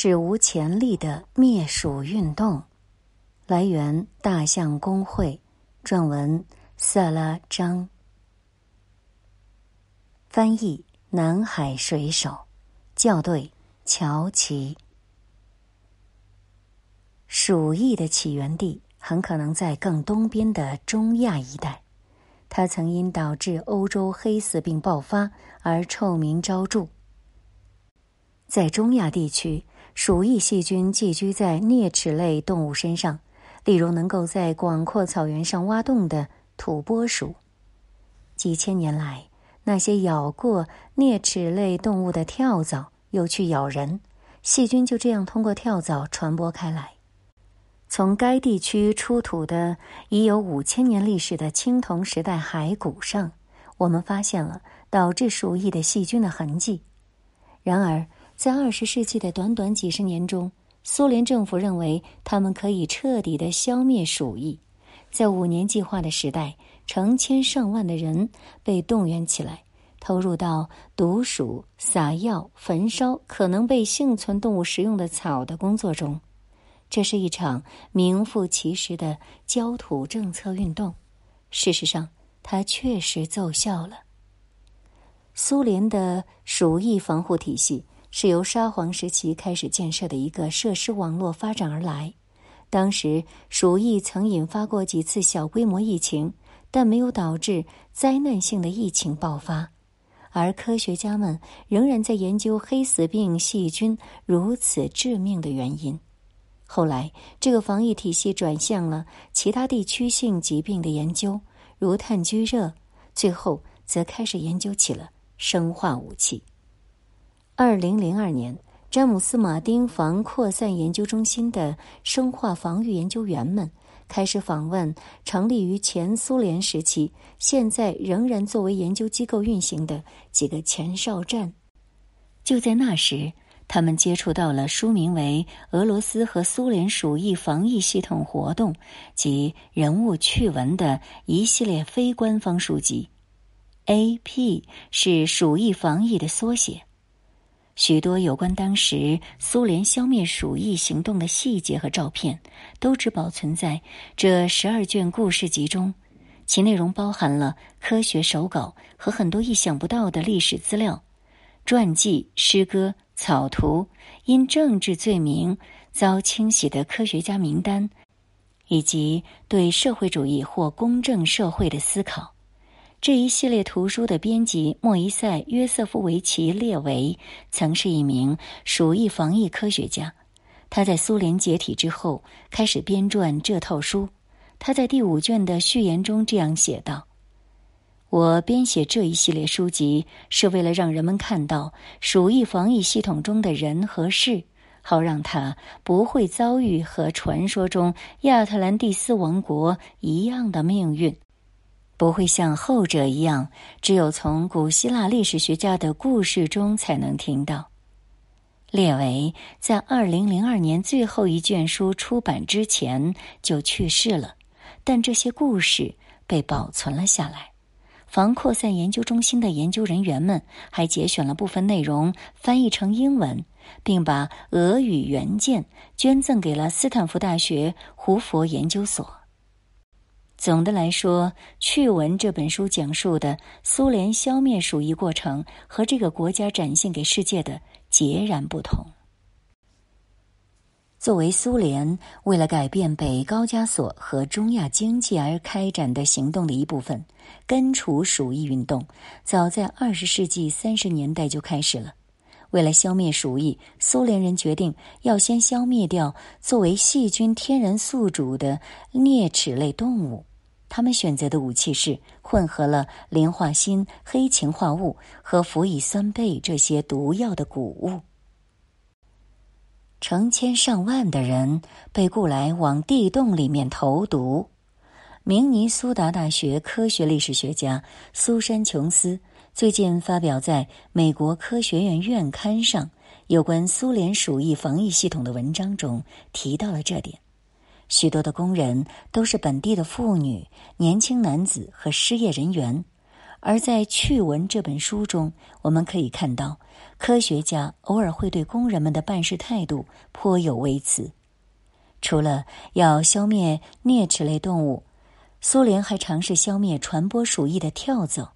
史无前例的灭鼠运动。来源：大象公会，撰文：萨拉张。翻译：南海水手，校对：乔奇。鼠疫的起源地很可能在更东边的中亚一带，它曾因导致欧洲黑死病爆发而臭名昭著。在中亚地区，鼠疫细菌寄居在啮齿类动物身上，例如能够在广阔草原上挖洞的土拨鼠。几千年来，那些咬过啮齿类动物的跳蚤又去咬人，细菌就这样通过跳蚤传播开来。从该地区出土的已有五千年历史的青铜时代骸骨上，我们发现了导致鼠疫的细菌的痕迹。然而，在二十世纪的短短几十年中，苏联政府认为他们可以彻底的消灭鼠疫。在五年计划的时代，成千上万的人被动员起来，投入到毒鼠、撒药、焚烧可能被幸存动物食用的草的工作中。这是一场名副其实的焦土政策运动。事实上，它确实奏效了。苏联的鼠疫防护体系。是由沙皇时期开始建设的一个设施网络发展而来。当时鼠疫曾引发过几次小规模疫情，但没有导致灾难性的疫情爆发。而科学家们仍然在研究黑死病细菌如此致命的原因。后来，这个防疫体系转向了其他地区性疾病的研究，如炭疽热。最后，则开始研究起了生化武器。二零零二年，詹姆斯·马丁防扩散研究中心的生化防御研究员们开始访问成立于前苏联时期、现在仍然作为研究机构运行的几个前哨站。就在那时，他们接触到了书名为《俄罗斯和苏联鼠疫防疫系统活动及人物趣闻》的一系列非官方书籍。A.P. 是鼠疫防疫的缩写。许多有关当时苏联消灭鼠疫行动的细节和照片，都只保存在这十二卷故事集中。其内容包含了科学手稿和很多意想不到的历史资料、传记、诗歌、草图、因政治罪名遭清洗的科学家名单，以及对社会主义或公正社会的思考。这一系列图书的编辑莫伊塞·约瑟夫维奇·列维曾是一名鼠疫防疫科学家。他在苏联解体之后开始编撰这套书。他在第五卷的序言中这样写道：“我编写这一系列书籍是为了让人们看到鼠疫防疫系统中的人和事，好让他不会遭遇和传说中亚特兰蒂斯王国一样的命运。”不会像后者一样，只有从古希腊历史学家的故事中才能听到。列维在二零零二年最后一卷书出版之前就去世了，但这些故事被保存了下来。防扩散研究中心的研究人员们还节选了部分内容，翻译成英文，并把俄语原件捐赠给了斯坦福大学胡佛研究所。总的来说，《趣闻》这本书讲述的苏联消灭鼠疫过程和这个国家展现给世界的截然不同。作为苏联为了改变北高加索和中亚经济而开展的行动的一部分，根除鼠疫运动早在二十世纪三十年代就开始了。为了消灭鼠疫，苏联人决定要先消灭掉作为细菌天然宿主的啮齿类动物。他们选择的武器是混合了磷化锌、黑氰化物和氟乙酸钡这些毒药的谷物。成千上万的人被雇来往地洞里面投毒。明尼苏达大学科学历史学家苏珊·琼斯最近发表在美国科学院院刊上有关苏联鼠疫防疫系统的文章中提到了这点。许多的工人都是本地的妇女、年轻男子和失业人员，而在《趣闻》这本书中，我们可以看到，科学家偶尔会对工人们的办事态度颇有微词。除了要消灭啮齿类动物，苏联还尝试消灭传播鼠疫的跳蚤。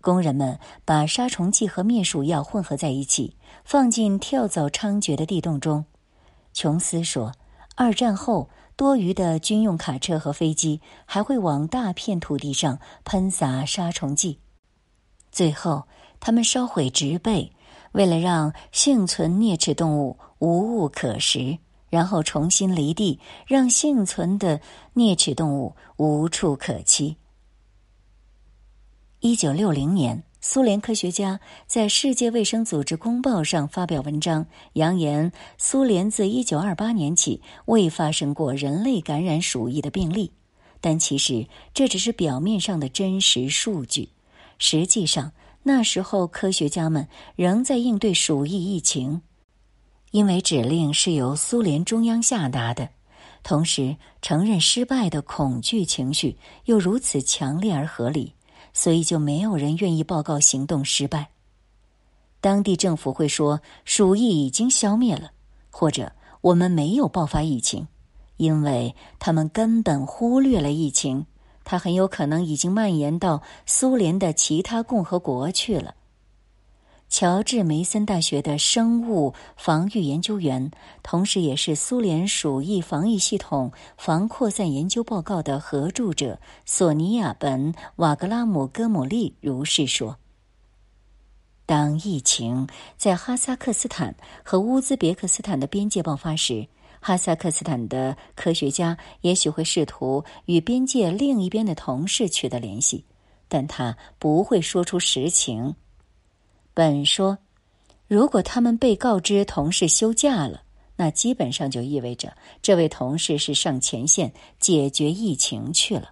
工人们把杀虫剂和灭鼠药混合在一起，放进跳蚤猖獗的地洞中。琼斯说，二战后。多余的军用卡车和飞机还会往大片土地上喷洒杀虫剂，最后他们烧毁植被，为了让幸存啮齿动物无物可食，然后重新犁地，让幸存的啮齿动物无处可栖。一九六零年。苏联科学家在世界卫生组织公报上发表文章，扬言苏联自1928年起未发生过人类感染鼠疫的病例，但其实这只是表面上的真实数据。实际上，那时候科学家们仍在应对鼠疫疫情，因为指令是由苏联中央下达的，同时承认失败的恐惧情绪又如此强烈而合理。所以就没有人愿意报告行动失败。当地政府会说鼠疫已经消灭了，或者我们没有爆发疫情，因为他们根本忽略了疫情，它很有可能已经蔓延到苏联的其他共和国去了。乔治梅森大学的生物防御研究员，同时也是苏联鼠疫防疫系统防扩散研究报告的合著者索尼娅·本·瓦格拉姆戈姆利如是说：“当疫情在哈萨克斯坦和乌兹别克斯坦的边界爆发时，哈萨克斯坦的科学家也许会试图与边界另一边的同事取得联系，但他不会说出实情。”本说，如果他们被告知同事休假了，那基本上就意味着这位同事是上前线解决疫情去了。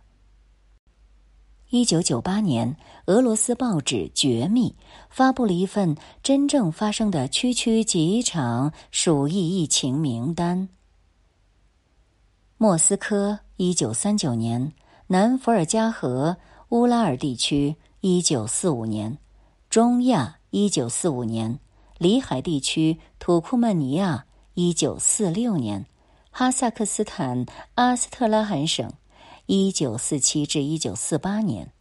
一九九八年，俄罗斯报纸《绝密》发布了一份真正发生的区区几场鼠疫疫情名单。莫斯科，一九三九年；南伏尔加河乌拉尔地区，一九四五年；中亚。一九四五年，里海地区土库曼尼亚；一九四六年，哈萨克斯坦阿斯特拉罕省；一九四七至一九四八年，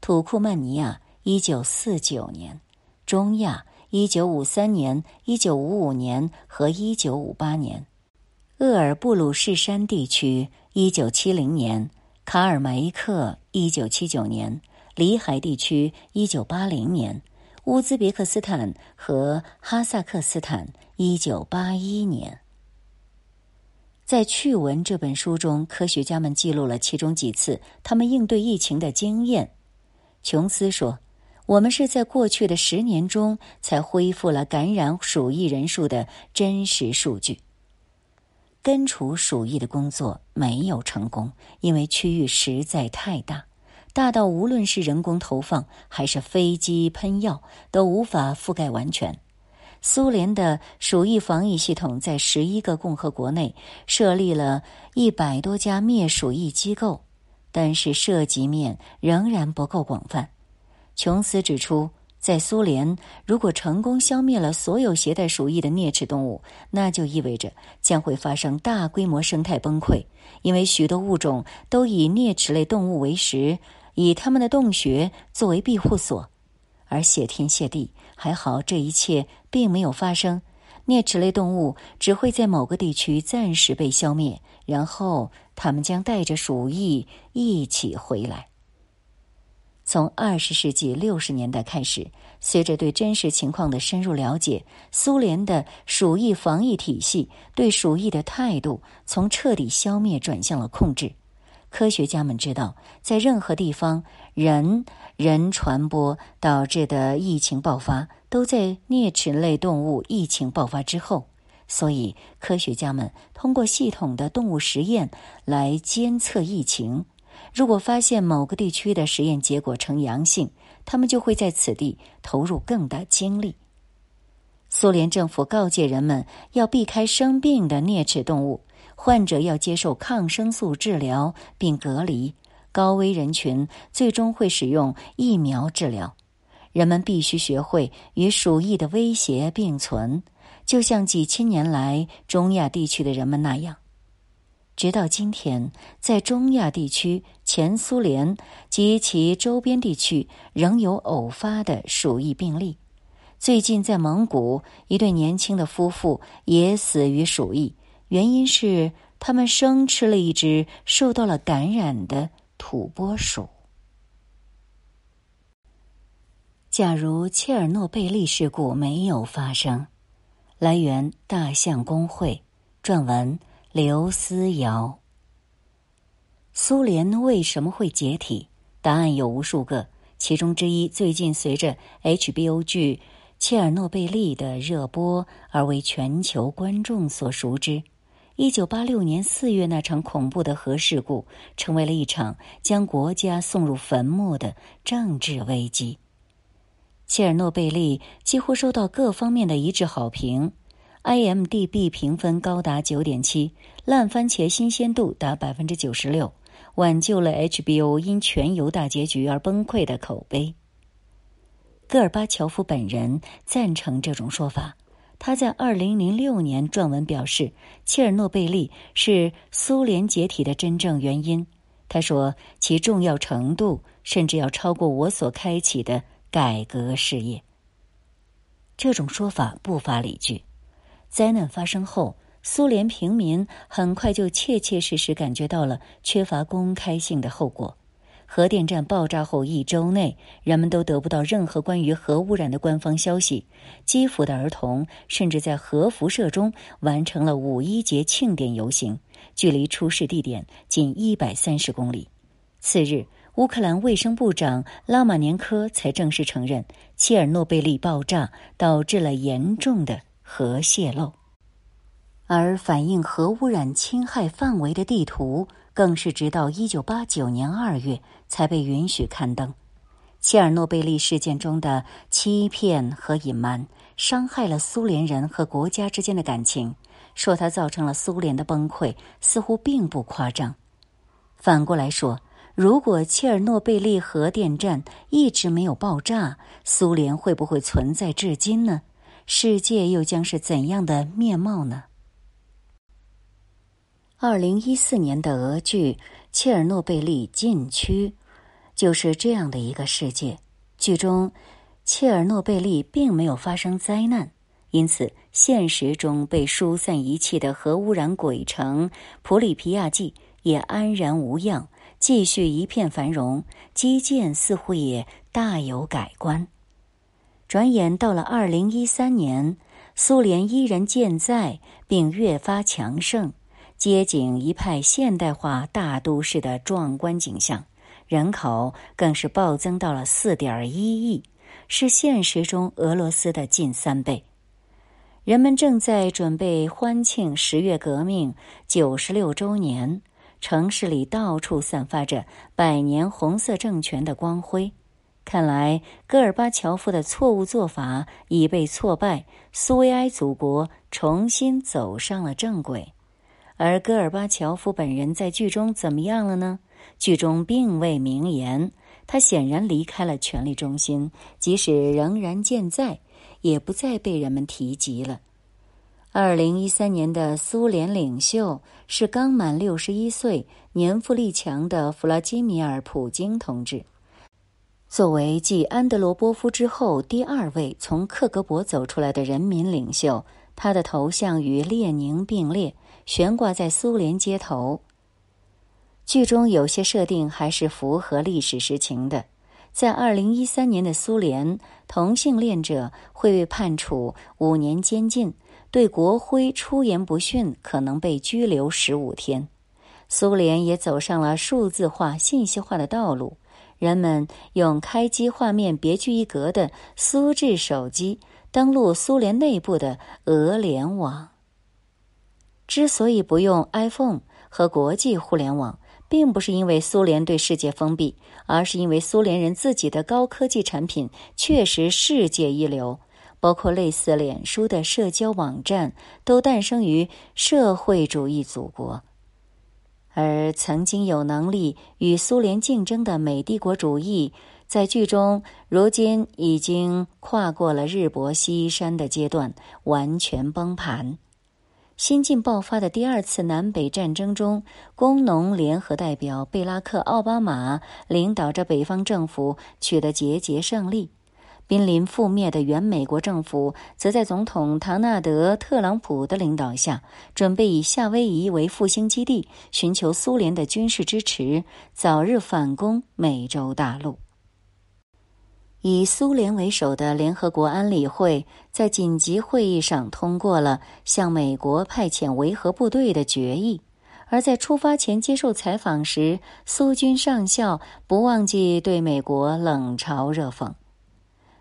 土库曼尼亚；一九四九年，中亚；一九五三年、一九五五年和一九五八年，鄂尔布鲁士山地区；一九七零年，卡尔梅克；一九七九年，里海地区；一九八零年。乌兹别克斯坦和哈萨克斯坦，一九八一年。在《趣闻》这本书中，科学家们记录了其中几次他们应对疫情的经验。琼斯说：“我们是在过去的十年中才恢复了感染鼠疫人数的真实数据。根除鼠疫的工作没有成功，因为区域实在太大。”大到无论是人工投放还是飞机喷药都无法覆盖完全。苏联的鼠疫防疫系统在十一个共和国内设立了一百多家灭鼠疫机构，但是涉及面仍然不够广泛。琼斯指出，在苏联，如果成功消灭了所有携带鼠疫的啮齿动物，那就意味着将会发生大规模生态崩溃，因为许多物种都以啮齿类动物为食。以他们的洞穴作为庇护所，而谢天谢地，还好这一切并没有发生。啮齿类动物只会在某个地区暂时被消灭，然后他们将带着鼠疫一起回来。从二十世纪六十年代开始，随着对真实情况的深入了解，苏联的鼠疫防疫体系对鼠疫的态度从彻底消灭转向了控制。科学家们知道，在任何地方，人人传播导致的疫情爆发都在啮齿类动物疫情爆发之后。所以，科学家们通过系统的动物实验来监测疫情。如果发现某个地区的实验结果呈阳性，他们就会在此地投入更大精力。苏联政府告诫人们要避开生病的啮齿动物。患者要接受抗生素治疗并隔离，高危人群最终会使用疫苗治疗。人们必须学会与鼠疫的威胁并存，就像几千年来中亚地区的人们那样。直到今天，在中亚地区、前苏联及其周边地区仍有偶发的鼠疫病例。最近，在蒙古，一对年轻的夫妇也死于鼠疫，原因是他们生吃了一只受到了感染的土拨鼠。假如切尔诺贝利事故没有发生，来源：大象公会，撰文。刘思瑶。苏联为什么会解体？答案有无数个，其中之一最近随着 HBO 剧《切尔诺贝利》的热播而为全球观众所熟知。一九八六年四月那场恐怖的核事故，成为了一场将国家送入坟墓的政治危机。切尔诺贝利几乎受到各方面的一致好评。IMDB 评分高达九点七，烂番茄新鲜度达百分之九十六，挽救了 HBO 因全游大结局而崩溃的口碑。戈尔巴乔夫本人赞成这种说法，他在二零零六年撰文表示，切尔诺贝利是苏联解体的真正原因。他说，其重要程度甚至要超过我所开启的改革事业。这种说法不乏理据。灾难发生后，苏联平民很快就切切实实感觉到了缺乏公开性的后果。核电站爆炸后一周内，人们都得不到任何关于核污染的官方消息。基辅的儿童甚至在核辐射中完成了五一节庆典游行，距离出事地点仅一百三十公里。次日，乌克兰卫生部长拉马年科才正式承认，切尔诺贝利爆炸导致了严重的。核泄漏，而反映核污染侵害范围的地图，更是直到一九八九年二月才被允许刊登。切尔诺贝利事件中的欺骗和隐瞒，伤害了苏联人和国家之间的感情。说它造成了苏联的崩溃，似乎并不夸张。反过来说，如果切尔诺贝利核电站一直没有爆炸，苏联会不会存在至今呢？世界又将是怎样的面貌呢？二零一四年的俄剧《切尔诺贝利禁区》就是这样的一个世界。剧中，切尔诺贝利并没有发生灾难，因此现实中被疏散遗弃的核污染鬼城普里皮亚季也安然无恙，继续一片繁荣，基建似乎也大有改观。转眼到了二零一三年，苏联依然健在，并越发强盛，街景一派现代化大都市的壮观景象，人口更是暴增到了四点一亿，是现实中俄罗斯的近三倍。人们正在准备欢庆十月革命九十六周年，城市里到处散发着百年红色政权的光辉。看来，戈尔巴乔夫的错误做法已被挫败，苏维埃祖国重新走上了正轨。而戈尔巴乔夫本人在剧中怎么样了呢？剧中并未明言，他显然离开了权力中心，即使仍然健在，也不再被人们提及了。二零一三年的苏联领袖是刚满六十一岁、年富力强的弗拉基米尔·普京同志。作为继安德罗波夫之后第二位从克格勃走出来的人民领袖，他的头像与列宁并列，悬挂在苏联街头。剧中有些设定还是符合历史实情的。在二零一三年的苏联，同性恋者会被判处五年监禁，对国徽出言不逊可能被拘留十五天。苏联也走上了数字化、信息化的道路。人们用开机画面别具一格的苏制手机登录苏联内部的俄联网。之所以不用 iPhone 和国际互联网，并不是因为苏联对世界封闭，而是因为苏联人自己的高科技产品确实世界一流，包括类似脸书的社交网站，都诞生于社会主义祖国。而曾经有能力与苏联竞争的美帝国主义，在剧中如今已经跨过了日薄西山的阶段，完全崩盘。新近爆发的第二次南北战争中，工农联合代表贝拉克·奥巴马领导着北方政府取得节节胜利。濒临覆灭的原美国政府，则在总统唐纳德·特朗普的领导下，准备以夏威夷为复兴基地，寻求苏联的军事支持，早日反攻美洲大陆。以苏联为首的联合国安理会在紧急会议上通过了向美国派遣维和部队的决议，而在出发前接受采访时，苏军上校不忘记对美国冷嘲热讽。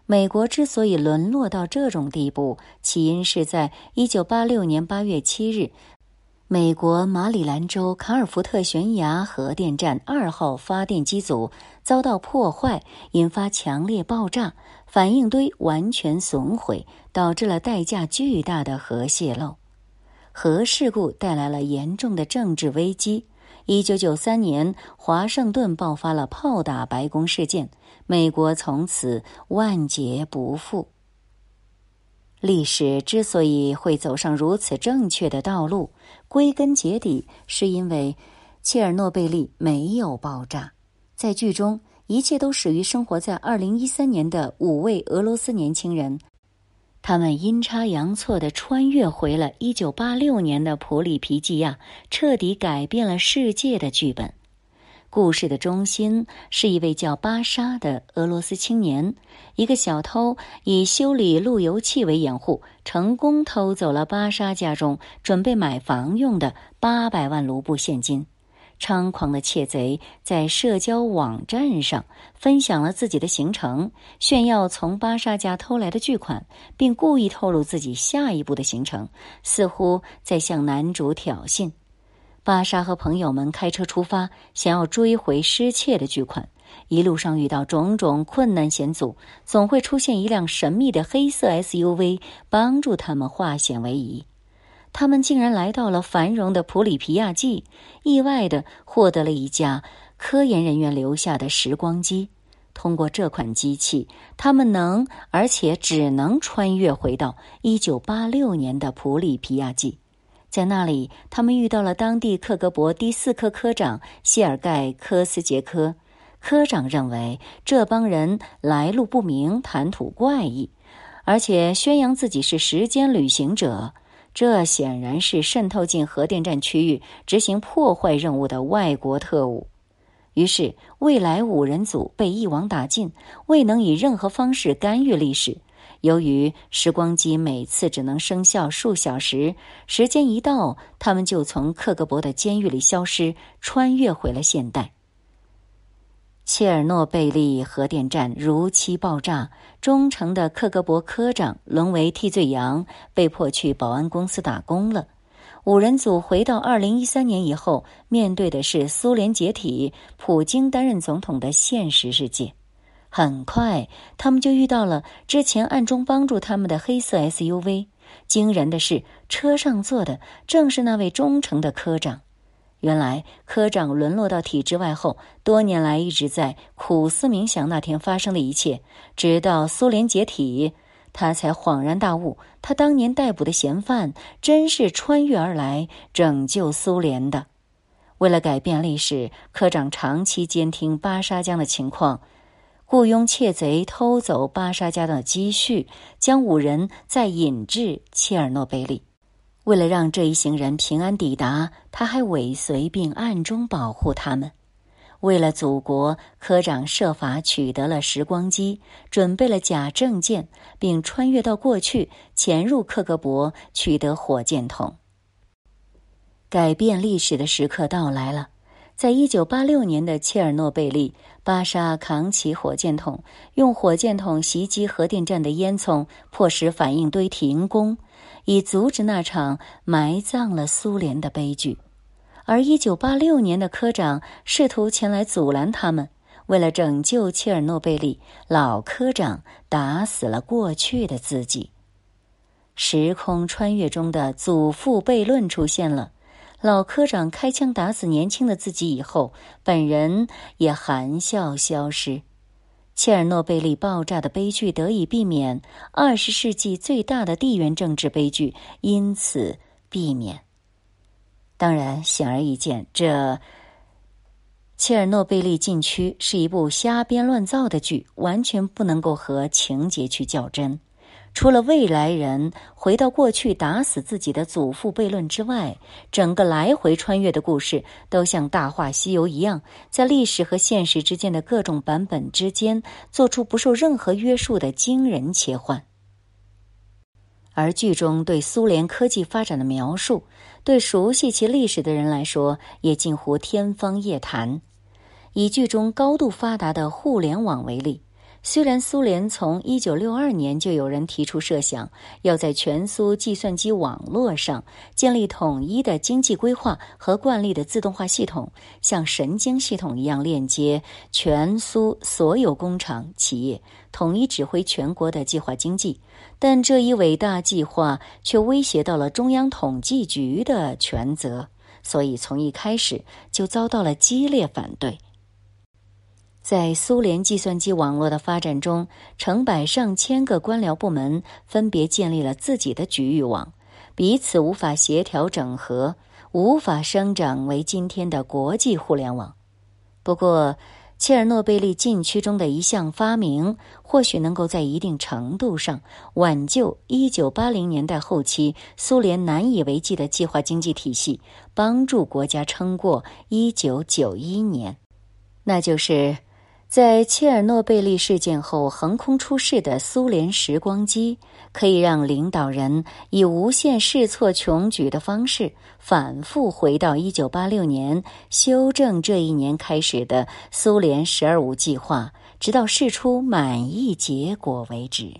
美国之所以沦落到这种地步，起因是在一九八六年八月七日，美国马里兰州卡尔福特悬崖核电站二号发电机组遭到破坏，引发强烈爆炸，反应堆完全损毁，导致了代价巨大的核泄漏。核事故带来了严重的政治危机。一九九三年，华盛顿爆发了炮打白宫事件。美国从此万劫不复。历史之所以会走上如此正确的道路，归根结底是因为切尔诺贝利没有爆炸。在剧中，一切都始于生活在二零一三年的五位俄罗斯年轻人，他们阴差阳错的穿越回了一九八六年的普里皮季亚，彻底改变了世界的剧本。故事的中心是一位叫巴沙的俄罗斯青年。一个小偷以修理路由器为掩护，成功偷走了巴沙家中准备买房用的八百万卢布现金。猖狂的窃贼在社交网站上分享了自己的行程，炫耀从巴沙家偷来的巨款，并故意透露自己下一步的行程，似乎在向男主挑衅。巴莎和朋友们开车出发，想要追回失窃的巨款。一路上遇到种种困难险阻，总会出现一辆神秘的黑色 SUV 帮助他们化险为夷。他们竟然来到了繁荣的普里皮亚季，意外的获得了一架科研人员留下的时光机。通过这款机器，他们能而且只能穿越回到一九八六年的普里皮亚季。在那里，他们遇到了当地克格勃第四科科长谢尔盖科斯杰科。科长认为这帮人来路不明、谈吐怪异，而且宣扬自己是时间旅行者。这显然是渗透进核电站区域执行破坏任务的外国特务。于是，未来五人组被一网打尽，未能以任何方式干预历史。由于时光机每次只能生效数小时，时间一到，他们就从克格勃的监狱里消失，穿越回了现代。切尔诺贝利核电站如期爆炸，忠诚的克格勃科长沦为替罪羊，被迫去保安公司打工了。五人组回到二零一三年以后，面对的是苏联解体、普京担任总统的现实世界。很快，他们就遇到了之前暗中帮助他们的黑色 SUV。惊人的是，车上坐的正是那位忠诚的科长。原来，科长沦落到体制外后，多年来一直在苦思冥想那天发生的一切。直到苏联解体，他才恍然大悟：他当年逮捕的嫌犯，真是穿越而来拯救苏联的。为了改变历史，科长长期监听巴沙江的情况。雇佣窃贼偷走巴沙家的积蓄，将五人再引至切尔诺贝利。为了让这一行人平安抵达，他还尾随并暗中保护他们。为了祖国，科长设法取得了时光机，准备了假证件，并穿越到过去，潜入克格勃，取得火箭筒。改变历史的时刻到来了。在一九八六年的切尔诺贝利，巴沙扛起火箭筒，用火箭筒袭击核电站的烟囱，迫使反应堆停工，以阻止那场埋葬了苏联的悲剧。而一九八六年的科长试图前来阻拦他们，为了拯救切尔诺贝利，老科长打死了过去的自己。时空穿越中的祖父悖论出现了。老科长开枪打死年轻的自己以后，本人也含笑消失。切尔诺贝利爆炸的悲剧得以避免，二十世纪最大的地缘政治悲剧因此避免。当然，显而易见，这切尔诺贝利禁区是一部瞎编乱造的剧，完全不能够和情节去较真。除了未来人回到过去打死自己的祖父悖论之外，整个来回穿越的故事都像《大话西游》一样，在历史和现实之间的各种版本之间做出不受任何约束的惊人切换。而剧中对苏联科技发展的描述，对熟悉其历史的人来说也近乎天方夜谭。以剧中高度发达的互联网为例。虽然苏联从一九六二年就有人提出设想，要在全苏计算机网络上建立统一的经济规划和惯例的自动化系统，像神经系统一样链接全苏所有工厂企业，统一指挥全国的计划经济，但这一伟大计划却威胁到了中央统计局的权责，所以从一开始就遭到了激烈反对。在苏联计算机网络的发展中，成百上千个官僚部门分别建立了自己的局域网，彼此无法协调整合，无法生长为今天的国际互联网。不过，切尔诺贝利禁区中的一项发明，或许能够在一定程度上挽救1980年代后期苏联难以为继的计划经济体系，帮助国家撑过1991年，那就是。在切尔诺贝利事件后横空出世的苏联时光机，可以让领导人以无限试错穷举的方式，反复回到一九八六年，修正这一年开始的苏联“十二五”计划，直到试出满意结果为止。